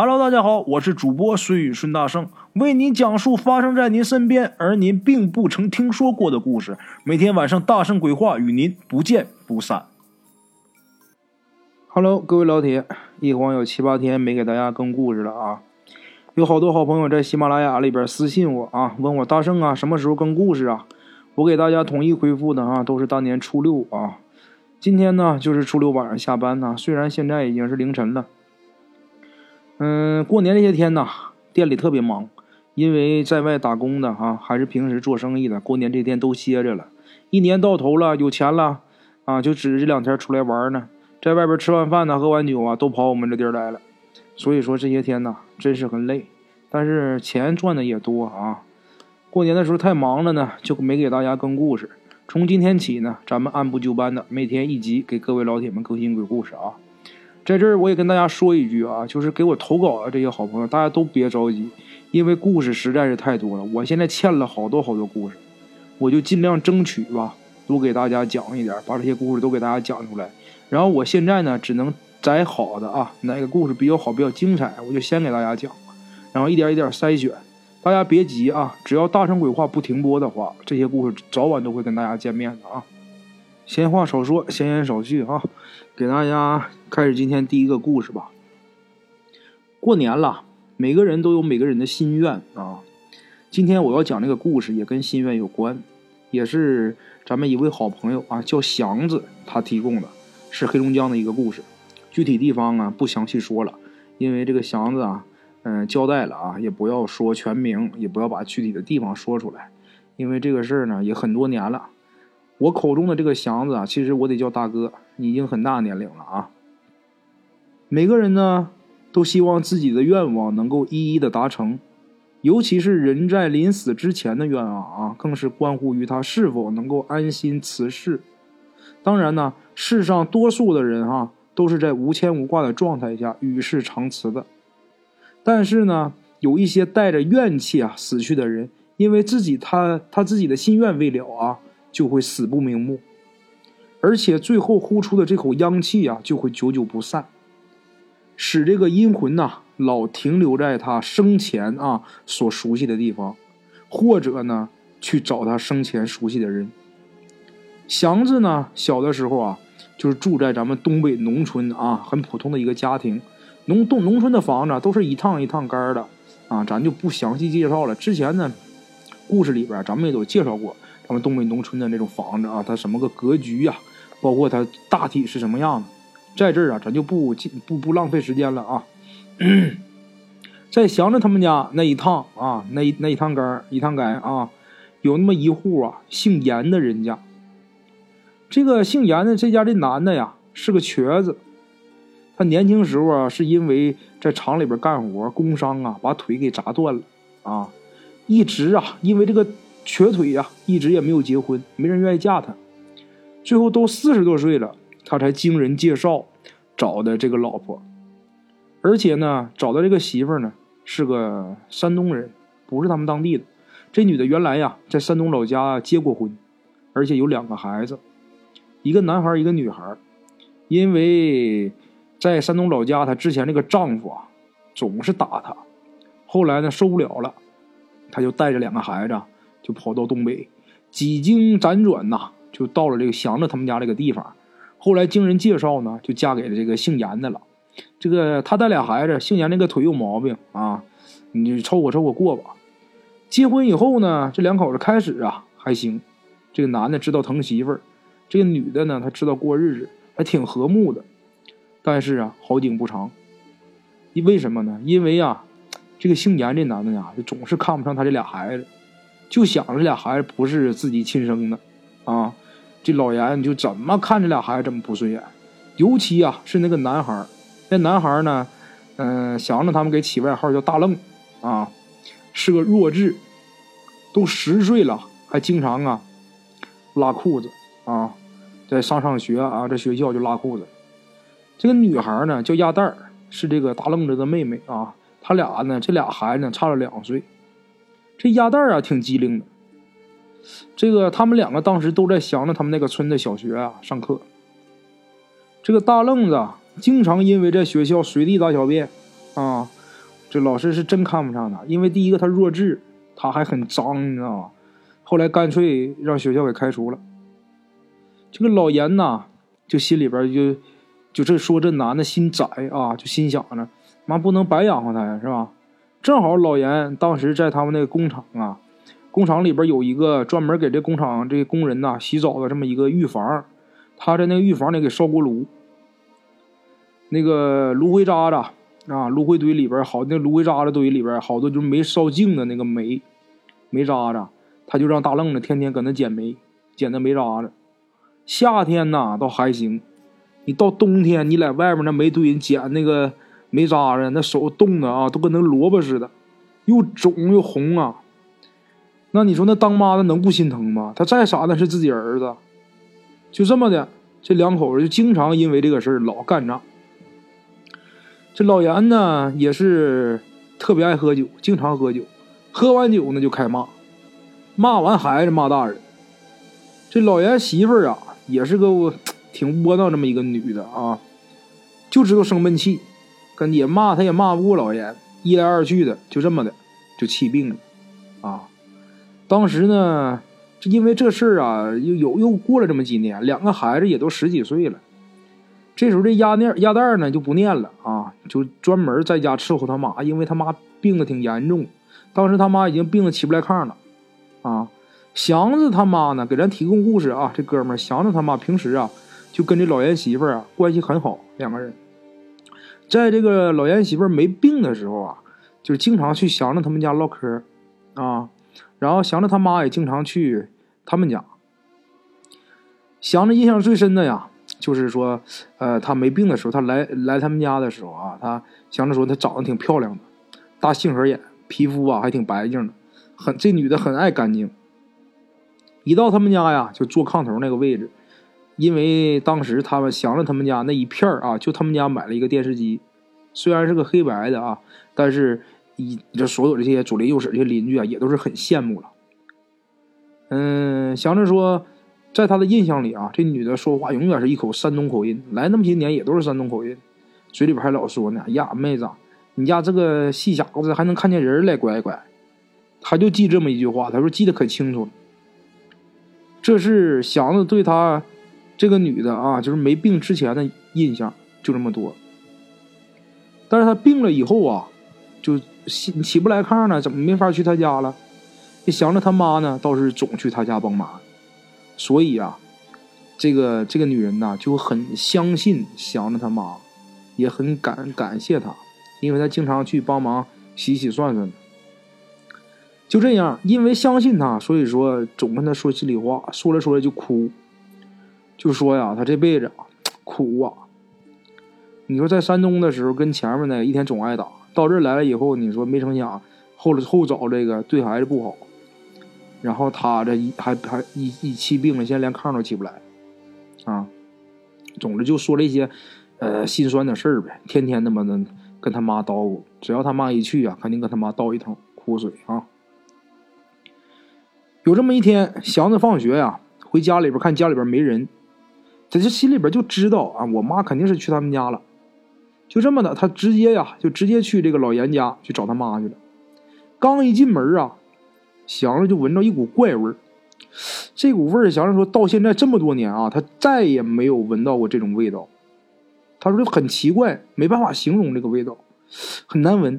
Hello，大家好，我是主播孙宇孙大圣，为您讲述发生在您身边而您并不曾听说过的故事。每天晚上大圣鬼话与您不见不散。Hello，各位老铁，一晃有七八天没给大家更故事了啊！有好多好朋友在喜马拉雅里边私信我啊，问我大圣啊，什么时候更故事啊？我给大家统一回复的啊，都是大年初六啊。今天呢，就是初六晚上下班呢，虽然现在已经是凌晨了。嗯，过年这些天呢，店里特别忙，因为在外打工的啊，还是平时做生意的，过年这天都歇着了。一年到头了，有钱了啊，就指着这两天出来玩呢，在外边吃完饭呢，喝完酒啊，都跑我们这地儿来了。所以说这些天呢，真是很累，但是钱赚的也多啊。过年的时候太忙了呢，就没给大家更故事。从今天起呢，咱们按部就班的每天一集给各位老铁们更新鬼故事啊。在这儿我也跟大家说一句啊，就是给我投稿的这些好朋友，大家都别着急，因为故事实在是太多了。我现在欠了好多好多故事，我就尽量争取吧，多给大家讲一点，把这些故事都给大家讲出来。然后我现在呢，只能摘好的啊，哪个故事比较好、比较精彩，我就先给大家讲，然后一点一点筛选。大家别急啊，只要大圣鬼话不停播的话，这些故事早晚都会跟大家见面的啊。闲话少说，闲言少叙啊，给大家开始今天第一个故事吧。过年了，每个人都有每个人的心愿啊。今天我要讲这个故事也跟心愿有关，也是咱们一位好朋友啊，叫祥子，他提供的，是黑龙江的一个故事。具体地方啊不详细说了，因为这个祥子啊，嗯，交代了啊，也不要说全名，也不要把具体的地方说出来，因为这个事儿呢也很多年了。我口中的这个祥子啊，其实我得叫大哥，已经很大年龄了啊。每个人呢，都希望自己的愿望能够一一的达成，尤其是人在临死之前的愿望啊，更是关乎于他是否能够安心辞世。当然呢，世上多数的人哈，都是在无牵无挂的状态下与世长辞的。但是呢，有一些带着怨气啊死去的人，因为自己他他自己的心愿未了啊。就会死不瞑目，而且最后呼出的这口阳气啊，就会久久不散，使这个阴魂呐老停留在他生前啊所熟悉的地方，或者呢去找他生前熟悉的人。祥子呢小的时候啊，就是住在咱们东北农村啊，很普通的一个家庭，农东农村的房子都是一趟一趟杆的啊，咱就不详细介绍了。之前呢，故事里边咱们也都介绍过。他们东北农村的那种房子啊，它什么个格局呀？包括它大体是什么样的，在这儿啊，咱就不不不浪费时间了啊。在祥子他们家那一趟啊，那那一趟街一趟街啊，有那么一户啊，姓严的人家。这个姓严的这家这男的呀，是个瘸子。他年轻时候啊，是因为在厂里边干活，工伤啊，把腿给砸断了啊，一直啊，因为这个。瘸腿呀，一直也没有结婚，没人愿意嫁他。最后都四十多岁了，他才经人介绍找的这个老婆，而且呢，找的这个媳妇呢是个山东人，不是他们当地的。这女的原来呀在山东老家结过婚，而且有两个孩子，一个男孩一个女孩。因为在山东老家，她之前那个丈夫啊总是打她，后来呢受不了了，她就带着两个孩子。就跑到东北，几经辗转呐，就到了这个祥子他们家这个地方。后来经人介绍呢，就嫁给了这个姓严的了。这个他带俩孩子，姓严那个腿有毛病啊，你就凑合凑合过吧。结婚以后呢，这两口子开始啊还行，这个男的知道疼媳妇儿，这个女的呢，她知道过日子，还挺和睦的。但是啊，好景不长。因为什么呢？因为啊，这个姓严这男的呀，就总是看不上他这俩孩子。就想这俩孩子不是自己亲生的，啊，这老严就怎么看这俩孩子怎么不顺眼，尤其啊是那个男孩那男孩呢，嗯，祥子他们给起外号叫大愣，啊，是个弱智，都十岁了还经常啊拉裤子啊，在上上学啊，在学校就拉裤子。这个女孩呢叫亚蛋儿，是这个大愣子的妹妹啊，他俩呢这俩孩子呢差了两岁。这鸭蛋啊，挺机灵的。这个他们两个当时都在祥子他们那个村的小学啊上课。这个大愣子经常因为在学校随地大小便，啊，这老师是真看不上他，因为第一个他弱智，他还很脏，你知道吗？后来干脆让学校给开除了。这个老严呐，就心里边就就这说这男的心窄啊，就心想着，妈不能白养活他呀，是吧？正好老严当时在他们那个工厂啊，工厂里边有一个专门给这工厂这工人呐洗澡的这么一个浴房，他在那个浴房里给烧锅炉，那个炉灰渣子。啊，炉灰堆里边好，那炉灰渣子堆里边好多就是没烧净的那个煤，煤渣子，他就让大愣子天天搁那捡煤，捡那煤渣子。夏天呐倒还行，你到冬天，你在外面那煤堆捡那个没扎着，那手冻的啊，都跟那萝卜似的，又肿又红啊。那你说那当妈的能不心疼吗？他再傻那是自己儿子，就这么的，这两口子就经常因为这个事儿老干仗。这老严呢也是特别爱喝酒，经常喝酒，喝完酒呢就开骂，骂完孩子骂大人。这老严媳妇儿啊也是个挺窝囊这么一个女的啊，就知道生闷气，跟也骂他也骂不过老严，一来二去的就这么的就气病了啊。当时呢，这因为这事儿啊，又有又过了这么几年，两个孩子也都十几岁了。这时候这鸭念鸭蛋呢就不念了啊，就专门在家伺候他妈，因为他妈病的挺严重，当时他妈已经病得起不来炕了，啊，祥子他妈呢给咱提供故事啊，这哥们儿祥子他妈平时啊就跟这老严媳妇儿啊关系很好，两个人，在这个老严媳妇儿没病的时候啊，就经常去祥子他们家唠嗑，啊，然后祥子他妈也经常去他们家，祥子印象最深的呀。就是说，呃，他没病的时候，他来来他们家的时候啊，他想着说他长得挺漂亮的，大杏核眼，皮肤啊还挺白净的，很这女的很爱干净。一到他们家呀，就坐炕头那个位置，因为当时他们想着他们家那一片啊，就他们家买了一个电视机，虽然是个黑白的啊，但是一这所有这些左邻右舍这些邻居啊，也都是很羡慕了。嗯，祥子说。在他的印象里啊，这女的说话永远是一口山东口音，来那么些年也都是山东口音，嘴里边还老说呢：“呀，妹子，你家这个细小子还能看见人来，乖乖。”他就记这么一句话，他说记得可清楚了。这是祥子对他这个女的啊，就是没病之前的印象就这么多。但是她病了以后啊，就起起不来炕了，怎么没法去她家了？这祥子他妈呢，倒是总去她家帮忙。所以啊，这个这个女人呐就很相信祥子他妈，也很感感谢她，因为她经常去帮忙洗洗涮涮。就这样，因为相信他，所以说总跟他说心里话，说着说着就哭，就说呀，他这辈子啊苦啊。你说在山东的时候跟前面呢一天总挨打，到这来了以后，你说没成想后后找这个对孩子不好。然后他这一还还一一气病了，现在连炕都起不来，啊，总之就说这些，呃，心酸的事儿呗。天天他妈的跟他妈叨咕，只要他妈一去啊，肯定跟他妈倒一桶苦水啊。有这么一天，祥子放学呀，回家里边看家里边没人，他这心里边就知道啊，我妈肯定是去他们家了。就这么的，他直接呀，就直接去这个老严家去找他妈去了。刚一进门啊。祥子就闻着一股怪味儿，这股味儿，祥子说到现在这么多年啊，他再也没有闻到过这种味道。他说很奇怪，没办法形容这个味道，很难闻。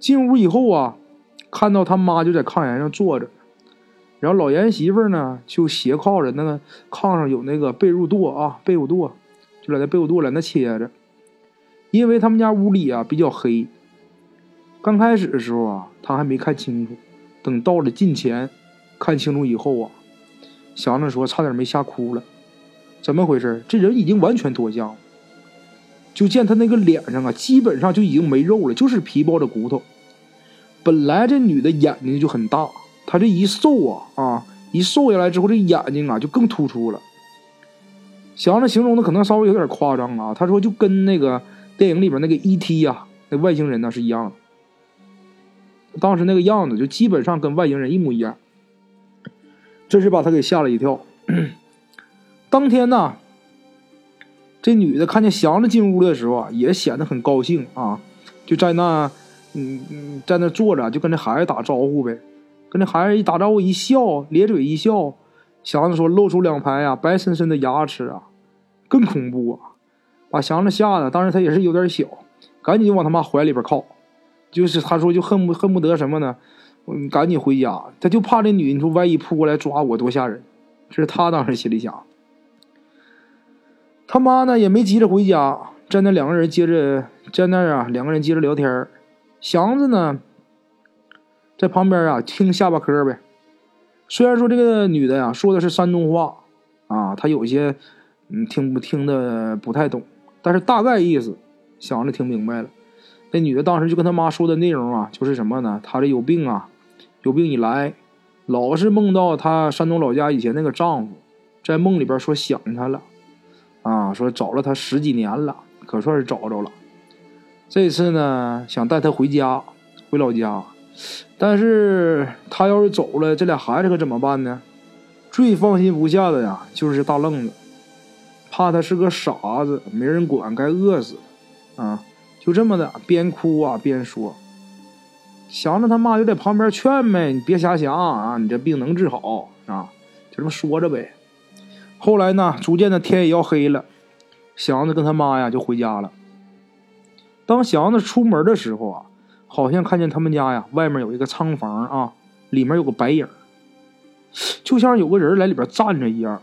进屋以后啊，看到他妈就在炕沿上坐着，然后老严媳妇呢就斜靠着那个炕上有那个被褥垛啊，被褥垛，就在那被褥垛在那切着。因为他们家屋里啊比较黑，刚开始的时候啊，他还没看清楚。等到了近前，看清楚以后啊，祥子说差点没吓哭了。怎么回事？这人已经完全脱相了。就见他那个脸上啊，基本上就已经没肉了，就是皮包着骨头。本来这女的眼睛就很大，他这一瘦啊啊，一瘦下来之后，这眼睛啊就更突出了。祥子形容的可能稍微有点夸张啊，他说就跟那个电影里边那个 E.T. 呀，那外星人呢是一样的。当时那个样子就基本上跟外星人一模一样，这是把他给吓了一跳。当天呢，这女的看见祥子进屋的时候啊，也显得很高兴啊，就在那，嗯嗯，在那坐着，就跟那孩子打招呼呗。跟那孩子一打招呼，一笑，咧嘴一笑。祥子说：“露出两排呀，白森森的牙齿啊，更恐怖啊！”把祥子吓得，当时他也是有点小，赶紧就往他妈怀里边靠。就是他说，就恨不恨不得什么呢？嗯，赶紧回家。他就怕这女，你说万一扑过来抓我，多吓人！这是他当时心里想。他妈呢也没急着回家，在那两个人接着在那啊，两个人接着聊天祥子呢在旁边啊听下巴嗑呗。虽然说这个女的呀说的是山东话啊，她有些嗯听不听的不太懂，但是大概意思想着听明白了。那女的当时就跟他妈说的内容啊，就是什么呢？她这有病啊，有病以来，老是梦到她山东老家以前那个丈夫，在梦里边说想她了。啊，说找了她十几年了，可算是找着了。这次呢，想带她回家，回老家。但是他要是走了，这俩孩子可怎么办呢？最放心不下的呀，就是大愣子，怕他是个傻子，没人管，该饿死。啊，就这么的，边哭啊边说，想着他妈就在旁边劝呗，你别瞎想啊，你这病能治好啊，就这么说着呗。后来呢，逐渐的天也要黑了，祥子跟他妈呀就回家了。当祥子出门的时候啊，好像看见他们家呀外面有一个仓房啊，里面有个白影，就像有个人在里边站着一样。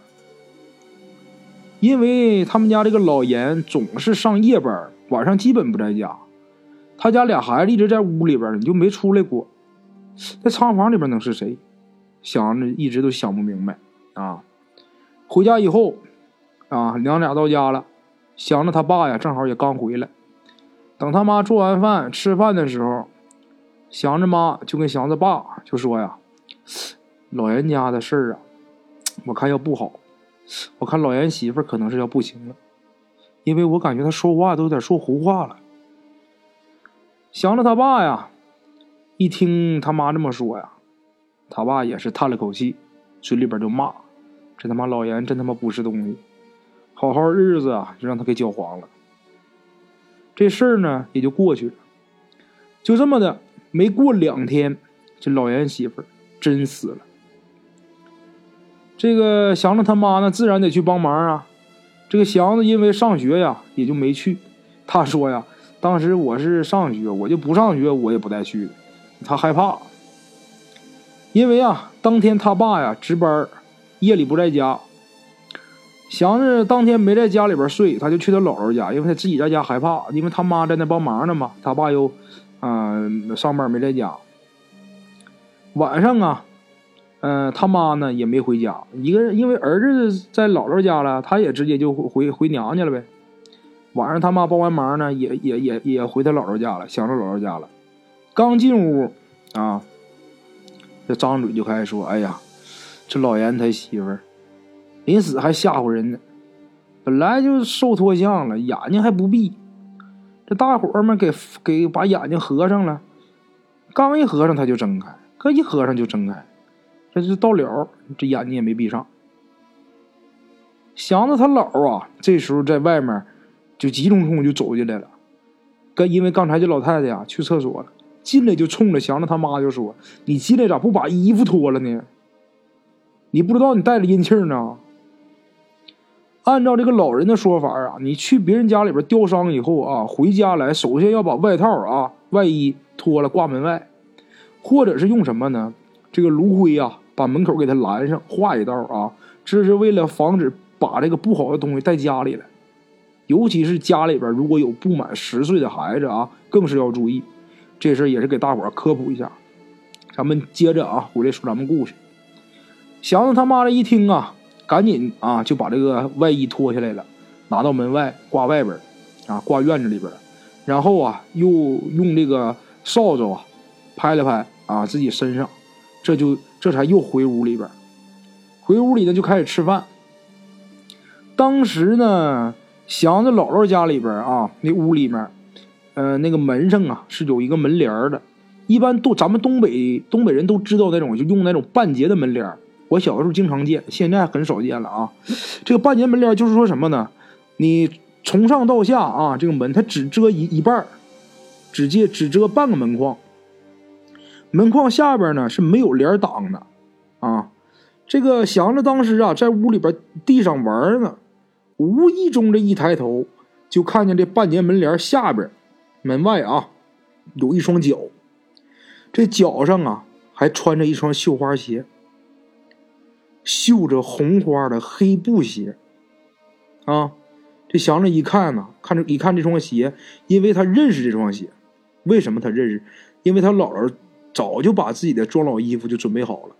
因为他们家这个老严总是上夜班，晚上基本不在家，他家俩孩子一直在屋里边你就没出来过。在仓房里边能是谁？祥子一直都想不明白啊。回家以后，啊，娘俩到家了，想着他爸呀，正好也刚回来。等他妈做完饭吃饭的时候，祥子妈就跟祥子爸就说呀：“老严家的事儿啊，我看要不好，我看老严媳妇可能是要不行了，因为我感觉他说话都有点说胡话了。”祥子他爸呀，一听他妈这么说呀，他爸也是叹了口气，嘴里边就骂。这他妈老严真他妈不是东西，好好日子啊就让他给搅黄了。这事儿呢也就过去了，就这么的，没过两天，这老严媳妇儿真死了。这个祥子他妈呢自然得去帮忙啊。这个祥子因为上学呀也就没去。他说呀，当时我是上学，我就不上学，我也不带去。他害怕，因为啊当天他爸呀值班。夜里不在家，祥子当天没在家里边睡，他就去他姥姥家，因为他自己在家害怕，因为他妈在那帮忙呢嘛。他爸又，嗯，上班没在家。晚上啊，嗯，他妈呢也没回家，一个人因为儿子在姥姥家了，他也直接就回回娘家了呗。晚上他妈帮完忙呢，也也也也回他姥姥家了，祥子姥姥家了。刚进屋啊，这张嘴就开始说：“哎呀。”这老严他媳妇儿临死还吓唬人呢，本来就瘦脱相了，眼睛还不闭。这大伙儿们给给把眼睛合上了，刚一合上他就睁开，刚一合上就睁开，这就到了，这眼睛也没闭上。祥子他姥啊，这时候在外面就急匆匆就走进来了，跟因为刚才这老太太呀去厕所了，进来就冲着祥子他妈就说：“你进来咋不把衣服脱了呢？”你不知道你带着阴气呢。按照这个老人的说法啊，你去别人家里边吊伤以后啊，回家来首先要把外套啊、外衣脱了挂门外，或者是用什么呢？这个炉灰啊，把门口给它拦上，画一道啊，这是为了防止把这个不好的东西带家里来。尤其是家里边如果有不满十岁的孩子啊，更是要注意。这事也是给大伙科普一下。咱们接着啊，回来说咱们故事。祥子他妈的一听啊，赶紧啊就把这个外衣脱下来了，拿到门外挂外边啊挂院子里边然后啊又用这个扫帚啊拍了拍啊自己身上，这就这才又回屋里边回屋里呢就开始吃饭。当时呢，祥子姥姥家里边啊那屋里面，呃那个门上啊是有一个门帘的，一般都咱们东北东北人都知道那种就用那种半截的门帘我小的时候经常见，现在很少见了啊。这个半截门帘就是说什么呢？你从上到下啊，这个门它只遮一一半只借只遮半个门框，门框下边呢是没有帘挡的啊。这个祥子当时啊在屋里边地上玩呢，无意中这一抬头，就看见这半截门帘下边门外啊有一双脚，这脚上啊还穿着一双绣花鞋，绣着红花的黑布鞋啊。这祥子一看呢，看着一看这双鞋，因为他认识这双鞋。为什么他认识？因为他姥姥早就把自己的装老衣服就准备好了。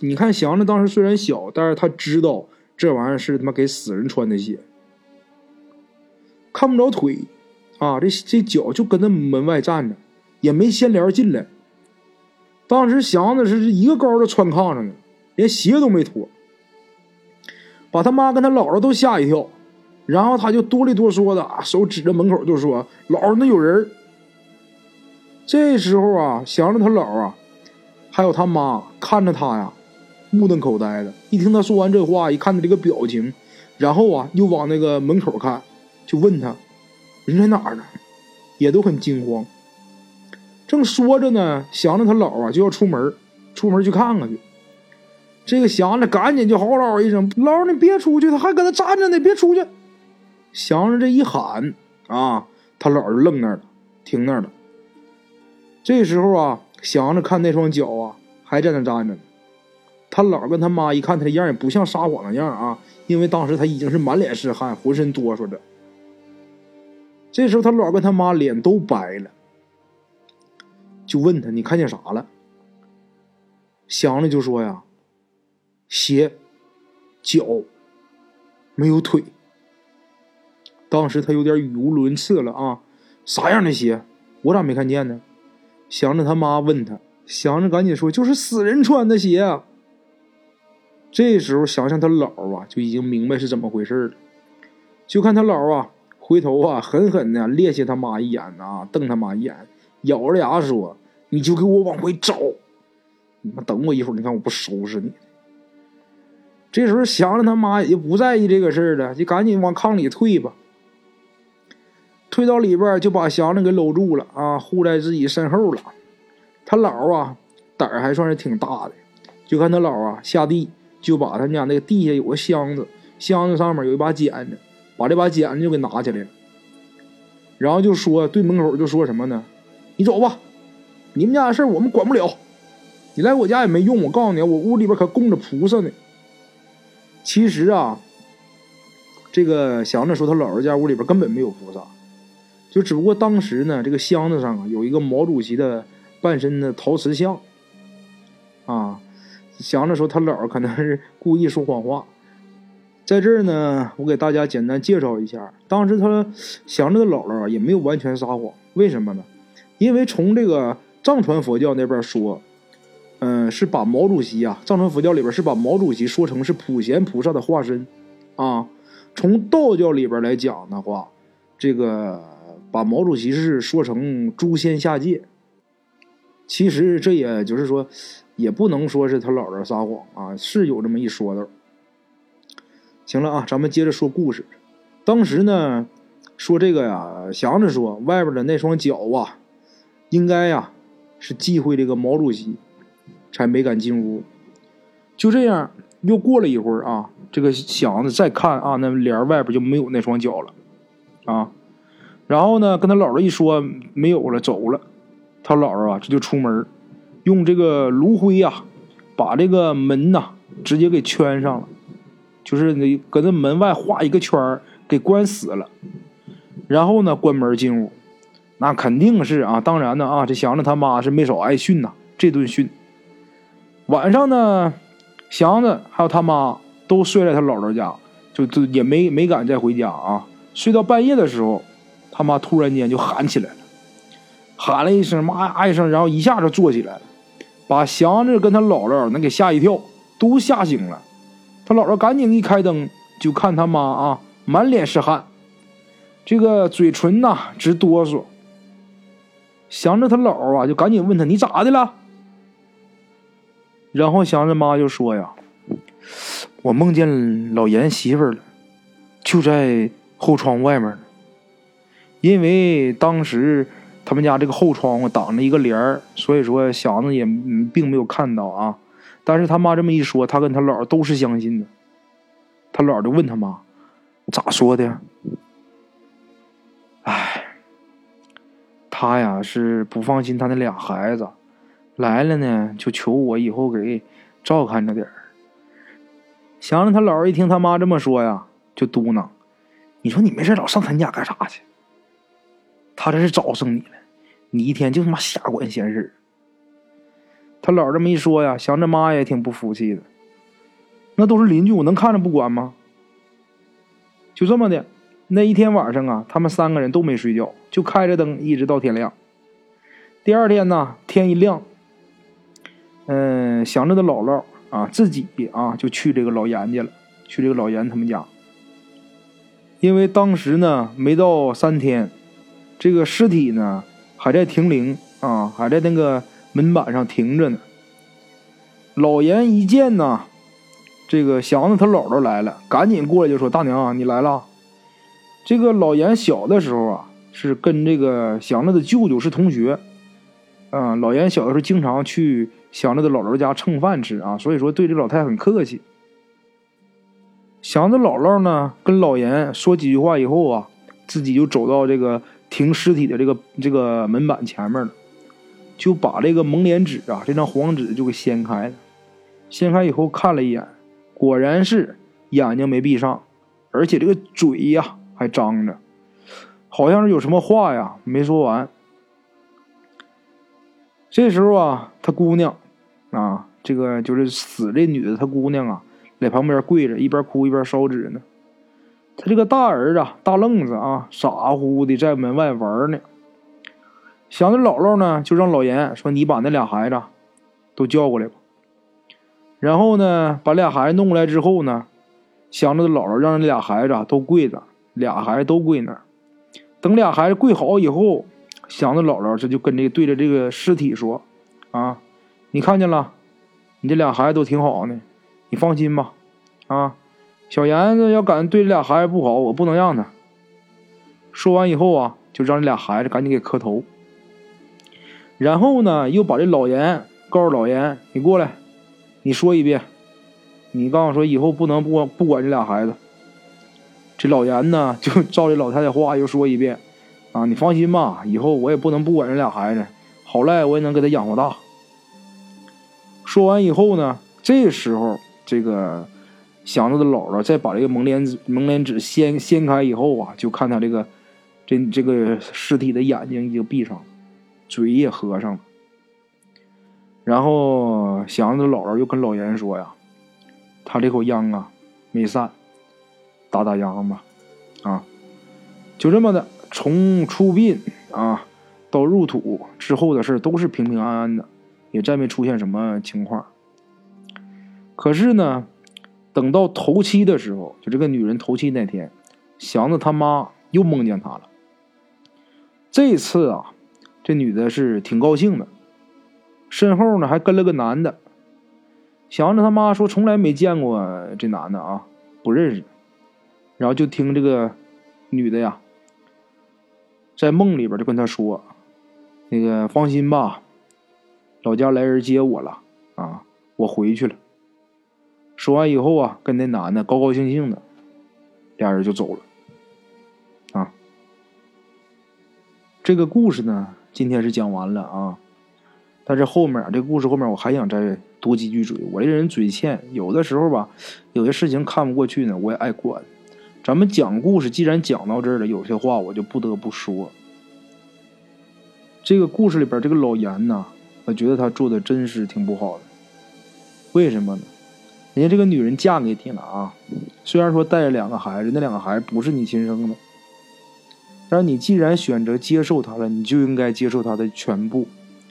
你看祥子当时虽然小，但是他知道这玩意儿是他妈给死人穿的鞋，看不着腿啊，这这脚就跟那门外站着，也没掀帘进来。当时祥子是一个高的穿炕上的，连鞋都没脱，把他妈跟他姥姥都吓一跳。然后他就哆里哆嗦的手指着门口就说：“姥姥那有人。”这时候啊，祥子他姥啊，还有他妈看着他呀，目瞪口呆的。一听他说完这话，一看他这个表情，然后啊，又往那个门口看，就问他人在哪儿呢？也都很惊慌。正说着呢，祥子他姥啊就要出门，出门去看看去。这个祥子赶紧就嚎姥一声：“姥儿，你别出去！他还搁那站着呢，别出去！”祥子这一喊啊，他姥就愣那儿了，停那儿了。这时候啊，祥子看那双脚啊，还在那站着呢。他姥跟他妈一看他的样，也不像撒谎的样啊，因为当时他已经是满脸是汗，浑身哆嗦着。这时候他姥跟他妈脸都白了，就问他：“你看见啥了？”祥子就说：“呀，鞋，脚，没有腿。”当时他有点语无伦次了啊，啥样的鞋？我咋没看见呢？祥子他妈问他，祥子赶紧说：“就是死人穿的鞋。”。这时候想想他姥啊，就已经明白是怎么回事了。就看他姥啊，回头啊，狠狠的趔趄他妈一眼啊，瞪他妈一眼，咬着牙说：“你就给我往回找！你妈等我一会儿，你看我不收拾你！”这时候祥子他妈也就不在意这个事儿了，就赶紧往炕里退吧。退到里边就把祥子给搂住了啊，护在自己身后了。他姥啊，胆儿还算是挺大的，就看他姥啊下地，就把他家那个地下有个箱子，箱子上面有一把剪子，把这把剪子就给拿起来了。然后就说对门口就说什么呢？你走吧，你们家的事我们管不了，你来我家也没用。我告诉你，我屋里边可供着菩萨呢。其实啊，这个祥子说他姥姥家屋里边根本没有菩萨。就只不过当时呢，这个箱子上啊有一个毛主席的半身的陶瓷像，啊，祥子说他姥可能是故意说谎话，在这儿呢，我给大家简单介绍一下，当时他祥子的姥姥啊也没有完全撒谎，为什么呢？因为从这个藏传佛教那边说，嗯，是把毛主席啊，藏传佛教里边是把毛主席说成是普贤菩萨的化身，啊，从道教里边来讲的话，这个。把毛主席是说成诛仙下界，其实这也就是说，也不能说是他姥姥撒谎啊，是有这么一说的。行了啊，咱们接着说故事。当时呢，说这个呀，祥子说外边的那双脚啊，应该呀是忌讳这个毛主席，才没敢进屋。就这样，又过了一会儿啊，这个祥子再看啊，那帘外边就没有那双脚了啊。然后呢，跟他姥姥一说没有了，走了。他姥姥啊，这就出门，用这个炉灰呀，把这个门呐直接给圈上了，就是那搁那门外画一个圈给关死了。然后呢，关门进屋，那肯定是啊，当然呢啊，这祥子他妈是没少挨训呐，这顿训。晚上呢，祥子还有他妈都睡在他姥姥家，就就也没没敢再回家啊。睡到半夜的时候。他妈突然间就喊起来了，喊了一声“妈呀”一声，然后一下就坐起来了，把祥子跟他姥姥那给吓一跳，都吓醒了。他姥姥赶紧一开灯，就看他妈啊，满脸是汗，这个嘴唇呐直哆嗦。祥子他姥啊就赶紧问他：“你咋的了？”然后祥子妈就说：“呀，我梦见老严媳妇了，就在后窗外面。”因为当时他们家这个后窗户挡着一个帘儿，所以说祥子也并没有看到啊。但是他妈这么一说，他跟他姥都是相信的。他姥就问他妈：“咋说的？”哎，他呀是不放心他那俩孩子，来了呢就求我以后给照看着点儿。祥子他姥一听他妈这么说呀，就嘟囔：“你说你没事老上他家干啥去？他这是找上你了，你一天就他妈瞎管闲事。”他姥这么一说呀，祥子妈也挺不服气的。那都是邻居，我能看着不管吗？就这么的，那一天晚上啊，他们三个人都没睡觉，就开着灯一直到天亮。第二天呢，天一亮，嗯，祥子的姥姥啊，自己啊就去这个老严家了，去这个老严他们家。因为当时呢没到三天，这个尸体呢还在停灵啊，还在那个门板上停着呢。老严一见呢。这个祥子他姥姥来了，赶紧过来就说：“大娘，你来了。”这个老严小的时候啊，是跟这个祥子的舅舅是同学。啊，老严小的时候经常去祥子的姥姥家蹭饭吃啊，所以说对这老太太很客气。祥子姥姥呢，跟老严说几句话以后啊，自己就走到这个停尸体的这个这个门板前面了，就把这个蒙脸纸啊，这张黄纸就给掀开了。掀开以后看了一眼。果然是眼睛没闭上，而且这个嘴呀还张着，好像是有什么话呀没说完。这时候啊，他姑娘啊，这个就是死这女的，她姑娘啊，在旁边跪着，一边哭一边烧纸呢。他这个大儿子大愣子啊，傻乎乎的在门外玩呢。想着姥姥呢，就让老严说：“你把那俩孩子都叫过来吧。”然后呢，把俩孩子弄过来之后呢，祥子姥姥让那俩孩子都跪着，俩孩子都跪那儿。等俩孩子跪好以后，祥子姥姥这就跟这对着这个尸体说：“啊，你看见了，你这俩孩子都挺好呢，你放心吧。啊，小严子要敢对这俩孩子不好，我不能让他。”说完以后啊，就让这俩孩子赶紧给磕头。然后呢，又把这老严告诉老严：“你过来。”你说一遍，你告诉说以后不能不管不管这俩孩子。这老严呢，就照这老太太话又说一遍，啊，你放心吧，以后我也不能不管这俩孩子，好赖我也能给他养活大。说完以后呢，这时候这个祥子的姥姥再把这个蒙脸纸蒙脸纸掀掀开以后啊，就看他这个这这个尸体的眼睛已经闭上了，嘴也合上了。然后祥子的姥姥又跟老严说呀：“他这口秧啊，没散，打打秧吧，啊，就这么的，从出殡啊到入土之后的事都是平平安安的，也再没出现什么情况。可是呢，等到头七的时候，就这个女人头七那天，祥子他妈又梦见他了。这次啊，这女的是挺高兴的。”身后呢还跟了个男的，祥子他妈说从来没见过这男的啊，不认识。然后就听这个女的呀，在梦里边就跟他说：“那个放心吧，老家来人接我了啊，我回去了。”说完以后啊，跟那男的高高兴兴的，俩人就走了。啊，这个故事呢，今天是讲完了啊。但是后面这故事后面我还想再多几句嘴，我这人嘴欠，有的时候吧，有些事情看不过去呢，我也爱管。咱们讲故事，既然讲到这儿了，有些话我就不得不说。这个故事里边这个老严呢，我觉得他做的真是挺不好的。为什么呢？人家这个女人嫁给你了啊，虽然说带着两个孩子，那两个孩子不是你亲生的，但是你既然选择接受他了，你就应该接受他的全部。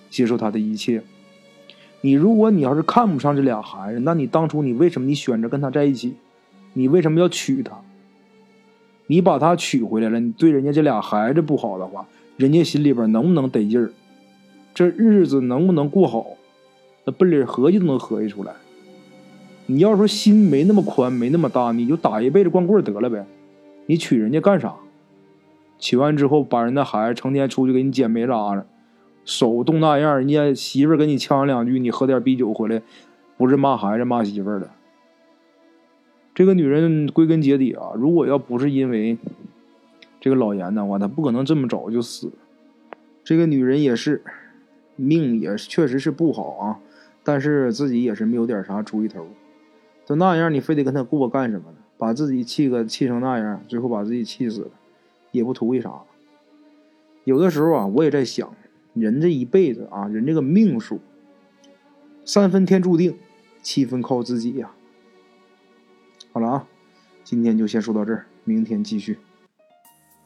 接受他的一切。你如果你要是看不上这俩孩子，那你当初你为什么你选择跟他在一起？你为什么要娶她？你把她娶回来了，你对人家这俩孩子不好的话，人家心里边能不能得劲儿？这日子能不能过好？那奔里合计都能合计出来。你要说心没那么宽，没那么大，你就打一辈子光棍得了呗。你娶人家干啥？娶完之后把人的孩子成天出去给你捡煤渣子，手冻那样，人家媳妇儿跟你呛两句，你喝点啤酒回来，不是骂孩子骂媳妇儿的。这个女人归根结底啊，如果要不是因为这个老严的话，她不可能这么早就死。这个女人也是命也确实是不好啊，但是自己也是没有点啥主意头。就那样，你非得跟他过干什么呢？把自己气个气成那样，最后把自己气死了，也不图为啥。有的时候啊，我也在想，人这一辈子啊，人这个命数，三分天注定，七分靠自己呀。好了啊，今天就先说到这儿，明天继续。